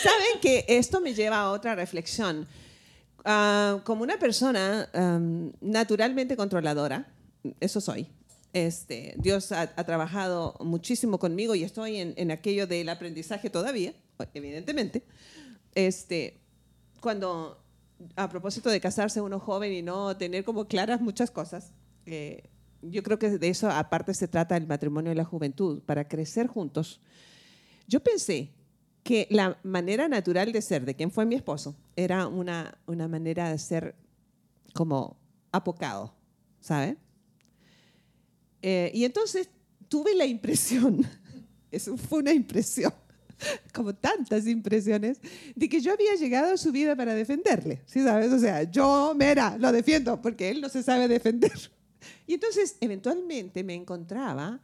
Saben que esto me lleva a otra reflexión. Ah, como una persona naturalmente controladora, eso soy. Este, Dios ha, trabajado muchísimo conmigo y estoy en, en, aquello del aprendizaje todavía, evidentemente. Este, cuando, a propósito de casarse uno joven y no tener como claras muchas cosas, eh, yo creo que de eso aparte se trata el matrimonio y la juventud, para crecer juntos. Yo pensé que la manera natural de ser de quien fue mi esposo era una, una manera de ser como apocado, ¿sabe? Eh, y entonces tuve la impresión, eso fue una impresión, como tantas impresiones, de que yo había llegado a su vida para defenderle, ¿sí sabes? O sea, yo, mera, lo defiendo porque él no se sabe defender. Y entonces, eventualmente me encontraba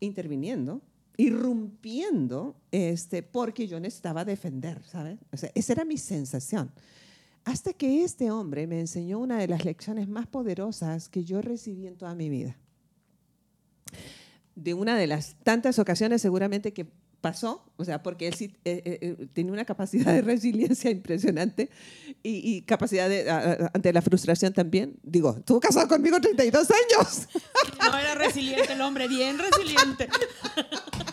interviniendo, irrumpiendo, este, porque yo necesitaba defender, ¿sabes? Esa era mi sensación. Hasta que este hombre me enseñó una de las lecciones más poderosas que yo recibí en toda mi vida. de una de las tantas ocasiones seguramente que pasó, o sea, porque él sí eh, eh, eh, tenía una capacidad de resiliencia impresionante y, y capacidad de, a- a- ante la frustración también. Digo, estuvo casado conmigo 32 años. No era resiliente el hombre, bien resiliente.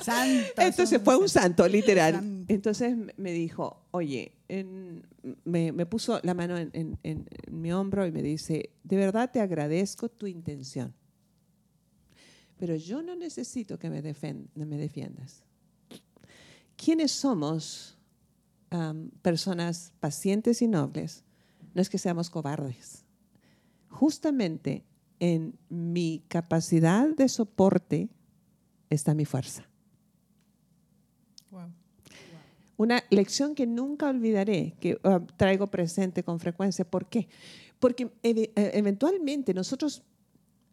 Santa, Entonces fue un santo, literal. Santo. Entonces me dijo, oye, en- me, me puso la mano en, en- en- en mi hombro y me dice, de verdad te agradezco tu intención, pero yo no necesito que me defiendas. ¿Quiénes somos am, personas pacientes y nobles? No es que seamos cobardes. Justamente en mi capacidad de soporte está mi fuerza. Wow. Una lección que nunca olvidaré, que ah, traigo presente con frecuencia. ¿Por qué? Porque ev- eh, eventualmente nosotros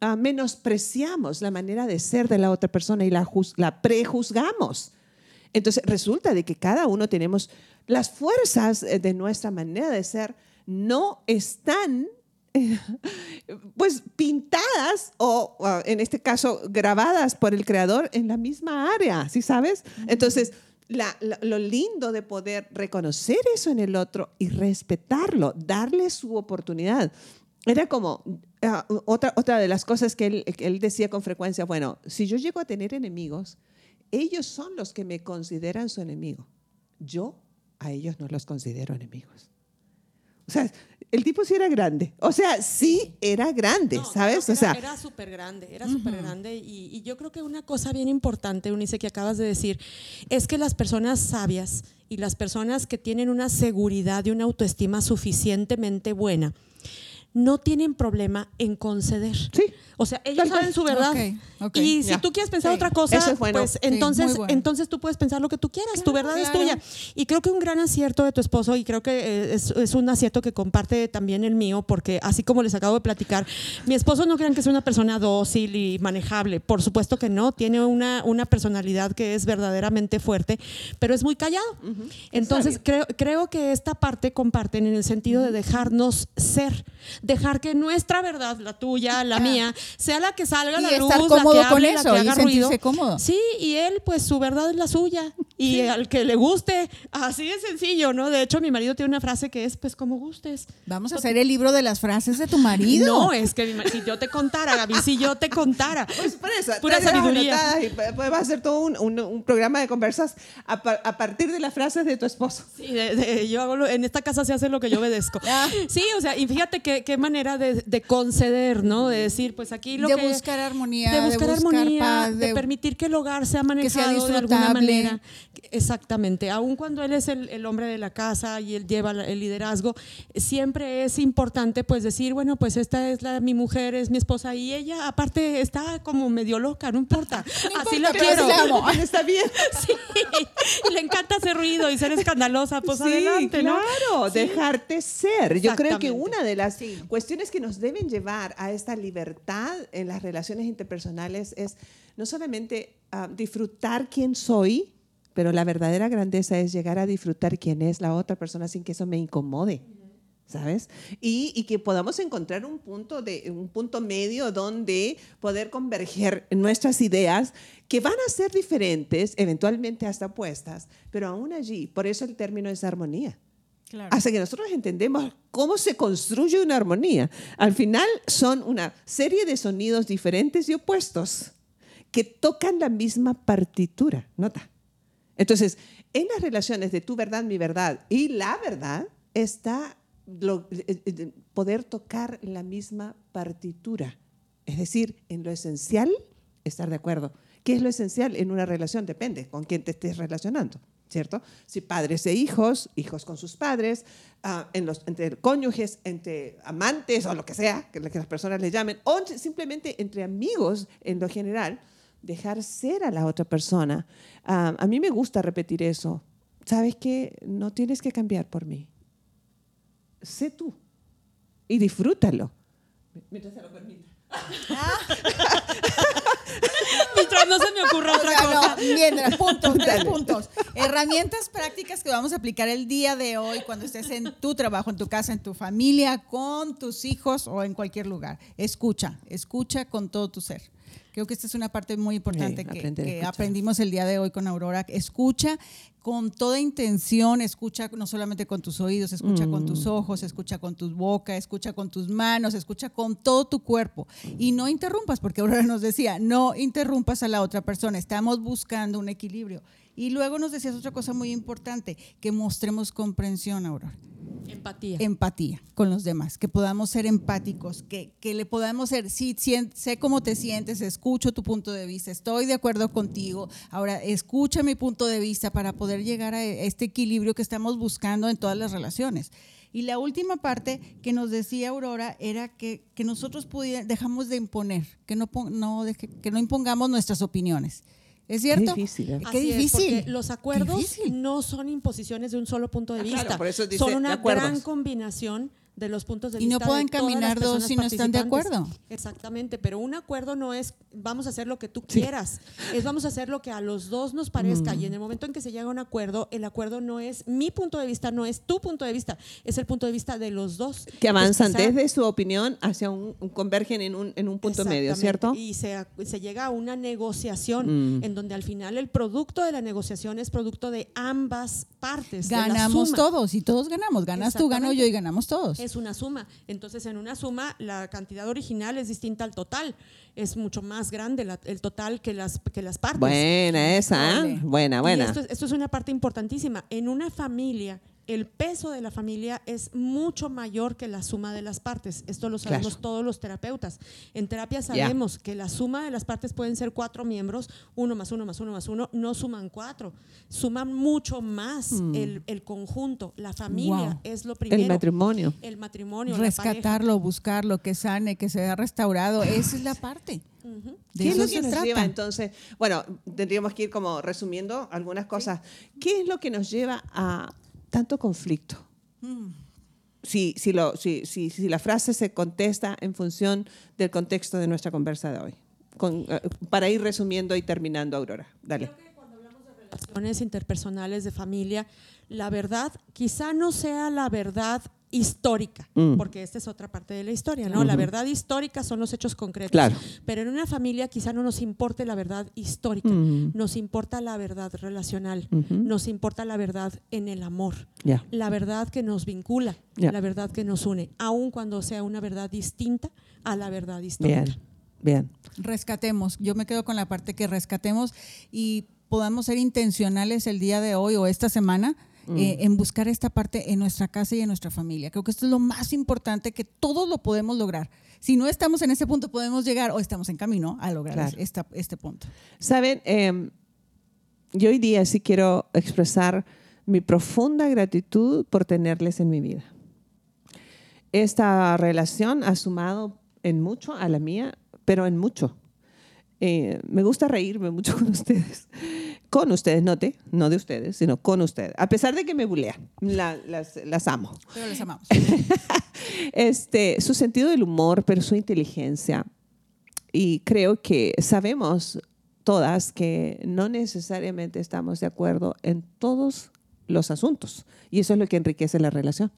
ah, menospreciamos la manera de ser de la otra persona y la, la prejuzgamos. Entonces resulta de que cada uno tenemos las fuerzas eh, de nuestra manera de ser no están pues pintadas o en este caso grabadas por el creador en la misma área, ¿sí sabes? Entonces, la- la- lo lindo de poder reconocer eso en el otro y respetarlo, darle su oportunidad. Era como ah, otra, otra de las cosas que él, que él decía con frecuencia, bueno, si yo llego a tener enemigos, ellos son los que me consideran su enemigo. Yo a ellos no los considero enemigos. O sea, el tipo sí era grande. O sea, sí era grande, No, ¿sabes? creo O era- sea, era súper grande, era súper grande. Y, y yo creo que una cosa bien importante, Unice, que acabas de decir, es que las personas sabias y las personas que tienen una seguridad y una autoestima suficientemente buena, no tienen problema en conceder. Sí. O sea, ellos Tal cual. saben su verdad. Y si tú quieres pensar Sí. otra cosa, Eso es bueno. pues Sí, entonces, bueno. entonces tú puedes pensar lo que tú quieras. tu verdad es tuya. Y creo que un gran acierto de tu esposo, y creo que eh, es, es un acierto que comparte también el mío, porque así como les acabo de platicar, mi esposo no crean que es una persona dócil y manejable. Por supuesto que no, tiene una, una personalidad que es verdaderamente fuerte, pero es muy callado. Entonces, creo, creo que esta parte comparten en el sentido de dejarnos ser, dejar que nuestra verdad, la tuya, la Ah. mía, sea la que salga a la luz, estar la cómodo que con hable, la eso que y haga sentirse ruido. cómodo. Sí, y él, pues su verdad es la suya. Y al que le guste, así de sencillo, ¿no? De hecho, mi marido tiene una frase que es, pues como gustes. Vamos a hacer el libro de las frases de tu marido. No, es que si yo te contara, Gaby, si yo te contara. Pues por eso, Pura sabiduría. y va a ser todo un, un- un programa de conversas a, par- a partir de las frases de tu esposo. Sí, de- de- yo hago lo- en esta casa se hace lo que yo obedezco. Ah. Sí, o sea, y fíjate qué, qué manera de, de conceder, ¿no? De decir, pues aquí lo de que... buscar armonía, de buscar armonía, paz, de, permitir que el hogar sea manejado de alguna manera. Exactamente. Aun cuando él es el, el hombre de la casa y él lleva el liderazgo, siempre es importante pues decir, bueno, pues esta es la, mi mujer, es mi esposa y ella aparte está como medio loca, no importa. Así importa, la pero quiero. sí la amo. Está bien. Sí, y le encanta hacer ruido y ser escandalosa, pues sí, adelante, ¿no? claro, dejarte ser. Yo creo que una de las cuestiones que nos deben llevar a esta libertad en las relaciones interpersonales es no solamente ah, disfrutar quién soy, pero la verdadera grandeza es llegar a disfrutar quién es la otra persona sin que eso me incomode. ¿Sabes? Y, y que podamos encontrar un punto, de, un punto medio donde poder converger nuestras ideas que van a ser diferentes, eventualmente hasta opuestas, pero aún allí, por eso el término es armonía. Claro. Hasta que nosotros entendemos cómo se construye una armonía. Al final son una serie de sonidos diferentes y opuestos que tocan la misma partitura, nota. Entonces, en las relaciones de tu verdad, mi verdad y la verdad está lo- eh, eh, poder tocar la misma partitura. Es decir, en lo esencial, estar de acuerdo. ¿Qué es lo esencial en una relación? Depende con quién te estés relacionando, ¿cierto? Si padres e hijos, hijos con sus padres, ah, en los, entre cónyuges, entre amantes o lo que sea, que, que las personas le llamen, o simplemente entre amigos en lo general, dejar ser a la otra persona. Ah, a mí me gusta repetir eso. ¿Sabes qué? No tienes que cambiar por mí. Sé tú y disfrútalo. Mientras se lo permita. Mientras no se me ocurra otra O sea, cosa. no, bien, puntos, tres puntos. Herramientas prácticas que vamos a aplicar el día de hoy cuando estés en tu trabajo, en tu casa, en tu familia, con tus hijos o en cualquier lugar. Escucha, escucha con todo tu ser. Creo que esta es una parte muy importante Sí, que, aprendimos el día de hoy con Aurora. Escucha con toda intención, escucha no solamente con tus oídos, escucha con tus Mm. ojos, escucha con tus boca, escucha con tus manos, escucha con todo tu cuerpo. Y no interrumpas, porque Aurora nos decía, no interrumpas a la otra persona, estamos buscando un equilibrio. Y luego nos decías otra cosa muy importante, que mostremos comprensión, Aurora Empatía. empatía con los demás, que podamos ser empáticos, que, que le podamos ser, sí, sien- sé cómo te sientes, escucho tu punto de vista, estoy de acuerdo contigo, ahora escucha mi punto de vista para poder llegar a este equilibrio que estamos buscando en todas las relaciones. Y la última parte que nos decía Aurora era que, que nosotros pudi- dejamos de imponer, que no, no que no impongamos nuestras opiniones. ¿Es cierto? difícil, ¿eh? Qué es, difícil. los acuerdos difícil. no son imposiciones de un solo punto de Ah, vista. claro, por eso dice son una gran combinación de los puntos de Y no vista. pueden de todas las caminar dos si no están de acuerdo. Exactamente, pero un acuerdo no es vamos a hacer lo que tú quieras, es vamos a hacer lo que a los dos nos parezca. Mm. Y en el momento en que se llega a un acuerdo, el acuerdo no es mi punto de vista, no es tu punto de vista, es el punto de vista de los dos. Que avanzan Pues quizá- desde su opinión hacia un, un- convergen en un, en un punto medio. ¿cierto? Y se, se llega a una negociación Mm. en donde al final el producto de la negociación es producto de ambas partes. de la Ganamos suma. todos y todos ganamos. Ganas tú, gano yo y ganamos todos. Es una suma. Entonces, en una suma, la cantidad original es distinta al total. Es mucho más grande la- el total que las, que las partes. Buena esa, ¿eh? Buena, Y buena. esto, es, esto es una parte importantísima. En una familia, el peso de la familia es mucho mayor que la suma de las partes. Esto lo sabemos Claro. todos los terapeutas. En terapia sabemos que la suma de las partes pueden ser cuatro miembros, uno más uno más uno más uno, no suman cuatro, suman mucho más el, el conjunto. La familia. Wow. es lo primero. El matrimonio. El matrimonio, rescatarlo, buscarlo, que sane, que sea restaurado. Esa es la parte. De ¿Qué es lo que nos trata. lleva entonces? Bueno, tendríamos que ir como resumiendo algunas cosas. ¿Qué es lo que nos lleva a tanto conflicto? Mm. Si, si, lo, si, si, si la frase se contesta en función del contexto de nuestra conversa de hoy. Con, eh, para ir resumiendo y terminando, Aurora. Dale. relaciones interpersonales de familia, la verdad quizá no sea la verdad histórica, Mm. porque esta es otra parte de la historia, ¿no? La verdad histórica son los hechos concretos. Claro. Pero en una familia quizá no nos importe la verdad histórica, Mm. nos importa la verdad relacional, nos importa la verdad en el amor, la verdad que nos vincula, la verdad que nos une, aun cuando sea una verdad distinta a la verdad histórica. Bien, bien. Rescatemos. Yo me quedo con la parte que rescatemos y podamos ser intencionales el día de hoy o esta semana. Eh, en buscar esta parte en nuestra casa y en nuestra familia. Creo que esto es lo más importante que todos lo podemos lograr. Si no estamos en ese punto, podemos llegar o estamos en camino a lograr Claro. esta- este punto. Saben, Em, yo hoy día sí quiero expresar mi profunda gratitud por tenerles en mi vida. Esta relación ha sumado en mucho a la mía, pero en mucho. Eh, me gusta reírme mucho con ustedes. Con ustedes, note, no de ustedes, sino con ustedes. A pesar de que me bulean, la- las, las amo. Pero les amamos. Este, su sentido del humor, pero su inteligencia. Y creo que sabemos todas que no necesariamente estamos de acuerdo en todos los asuntos. Y eso es lo que enriquece la relación.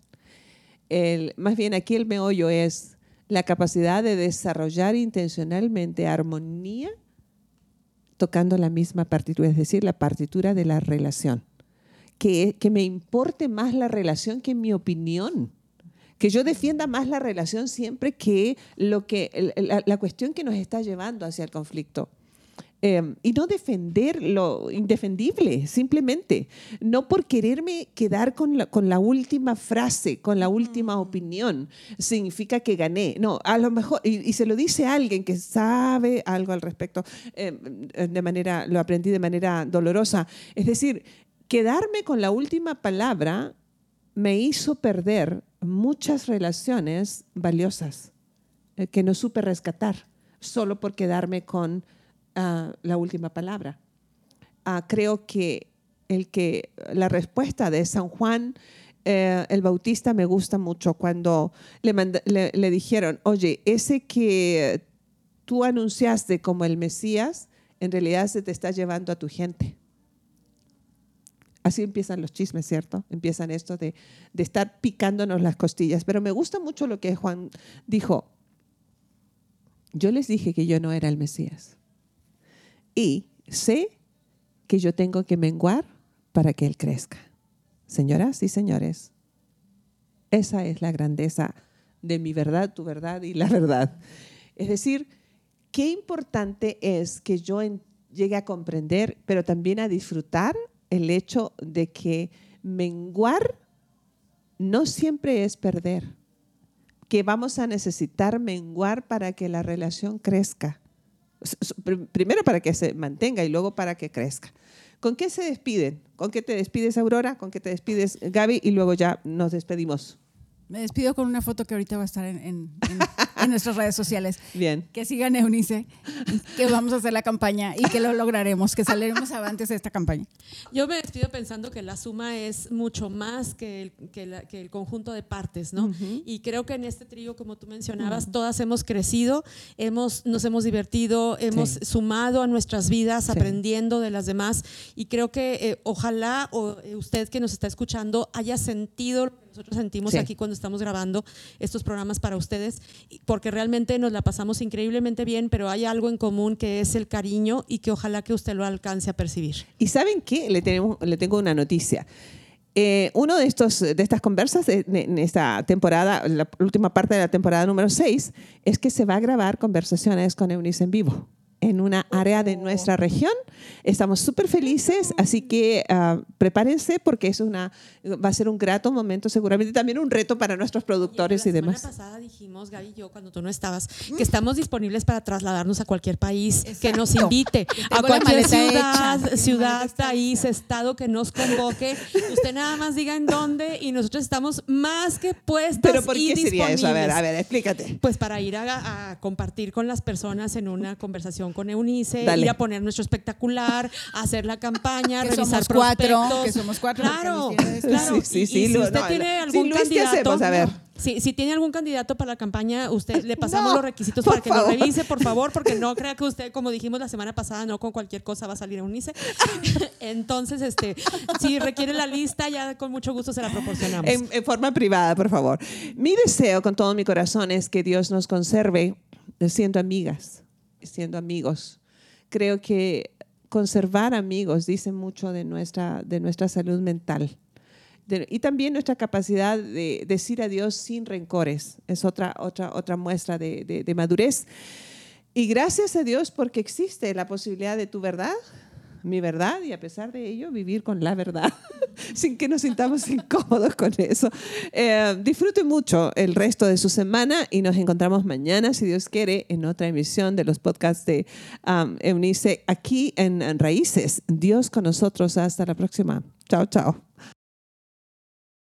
El, más bien aquí el meollo es la capacidad de desarrollar intencionalmente armonía tocando la misma partitura, es decir, la partitura de la relación. Que, que me importe más la relación que mi opinión que yo defienda más la relación siempre que, lo que la, la cuestión que nos está llevando hacia el conflicto. Eh, y no defender lo indefendible, simplemente. No por quererme quedar con la, con la última frase, con la última opinión, significa que gané. No, a lo mejor, y, y se lo dice alguien que sabe algo al respecto, eh, de manera, lo aprendí de manera dolorosa. Es decir, quedarme con la última palabra me hizo perder muchas relaciones valiosas eh, que no supe rescatar solo por quedarme con ah, la última palabra. Ah, creo que, el que la respuesta de San Juan eh, el Bautista me gusta mucho cuando le, le- le dijeron, oye, ese que tú anunciaste como el Mesías, en realidad se te está llevando a tu gente. Así empiezan los chismes, ¿cierto? Empiezan esto de, de estar picándonos las costillas. Pero me gusta mucho lo que Juan dijo. yo les dije que yo no era el Mesías. Y sé que yo tengo que menguar para que Él crezca. Señoras y señores, esa es la grandeza de mi verdad, tu verdad y la verdad. Es decir, qué importante es que yo llegue a comprender, pero también a disfrutar el hecho de que menguar no siempre es perder, que vamos a necesitar menguar para que la relación crezca. Primero para que se mantenga y luego para que crezca. ¿Con qué se despiden? ¿Con qué te despides, Aurora? ¿Con qué te despides, Gaby? Y luego ya nos despedimos. Me despido con una foto que ahorita va a estar en, nuestras redes sociales. Bien. Que sigan Eunice, que vamos a hacer la campaña y que lo lograremos, que saldremos avantes de esta campaña. Yo me despido pensando que la suma es mucho más que el, que el conjunto de partes, ¿no? Y creo que en este trío, como tú mencionabas, todas hemos crecido, hemos, nos hemos divertido, hemos sumado a nuestras vidas, aprendiendo de las demás. Y creo que eh, ojalá o, eh, usted que nos está escuchando haya sentido nosotros sentimos aquí cuando estamos grabando estos programas para ustedes, porque realmente nos la pasamos increíblemente bien, pero hay algo en común que es el cariño y que ojalá que usted lo alcance a percibir. ¿Y saben qué? Le, tenemos, le tengo una noticia. Eh, uno de, estos, de estas conversas en esta temporada, la última parte de la temporada número 6, es que se va a grabar conversaciones con Eunice en vivo en una área de nuestra región. Estamos súper felices, así que uh, prepárense porque es una, va a ser un grato momento, seguramente también un reto para nuestros productores y, demás. La semana pasada dijimos, Gaby y yo, cuando tú no estabas, que estamos disponibles para trasladarnos a cualquier país que nos invite, a cualquier ciudad, ciudad, país, estado que nos convoque. Usted nada más diga en dónde y nosotros estamos más que puestos ¿Pero por qué sería eso? A ver, a ver, explícate. Pues para ir a, a compartir con las personas en una conversación con Eunice, ir a poner nuestro espectacular, hacer la campaña, revisar somos cuatro, que somos cuatro. Claro, claro. Sí, sí, sí, si usted tiene algún candidato, A ver. Si, tiene algún candidato para la campaña, usted le pasamos los requisitos para que lo revise, por favor, porque no crea que usted, como dijimos la semana pasada, no con cualquier cosa va a salir a unirse. Entonces, este, si requiere la lista, ya con mucho gusto se la proporcionamos. en forma privada, por favor. Mi deseo con todo mi corazón es que Dios nos conserve siendo amigas siendo amigos. Creo que conservar amigos dice mucho de nuestra, de nuestra salud mental. y también nuestra capacidad de decir adiós sin rencores. Es otra, otra, otra muestra de, de madurez. Y gracias a Dios porque existe la posibilidad de tu verdad mi verdad y a pesar de ello vivir con la verdad sin que nos sintamos incómodos con eso. Eh, disfrute mucho el resto de su semana y nos encontramos mañana, si Dios quiere, en otra emisión de los podcasts de um, Eunice aquí en Raíces. Dios con nosotros. Hasta la próxima. Chao, chao.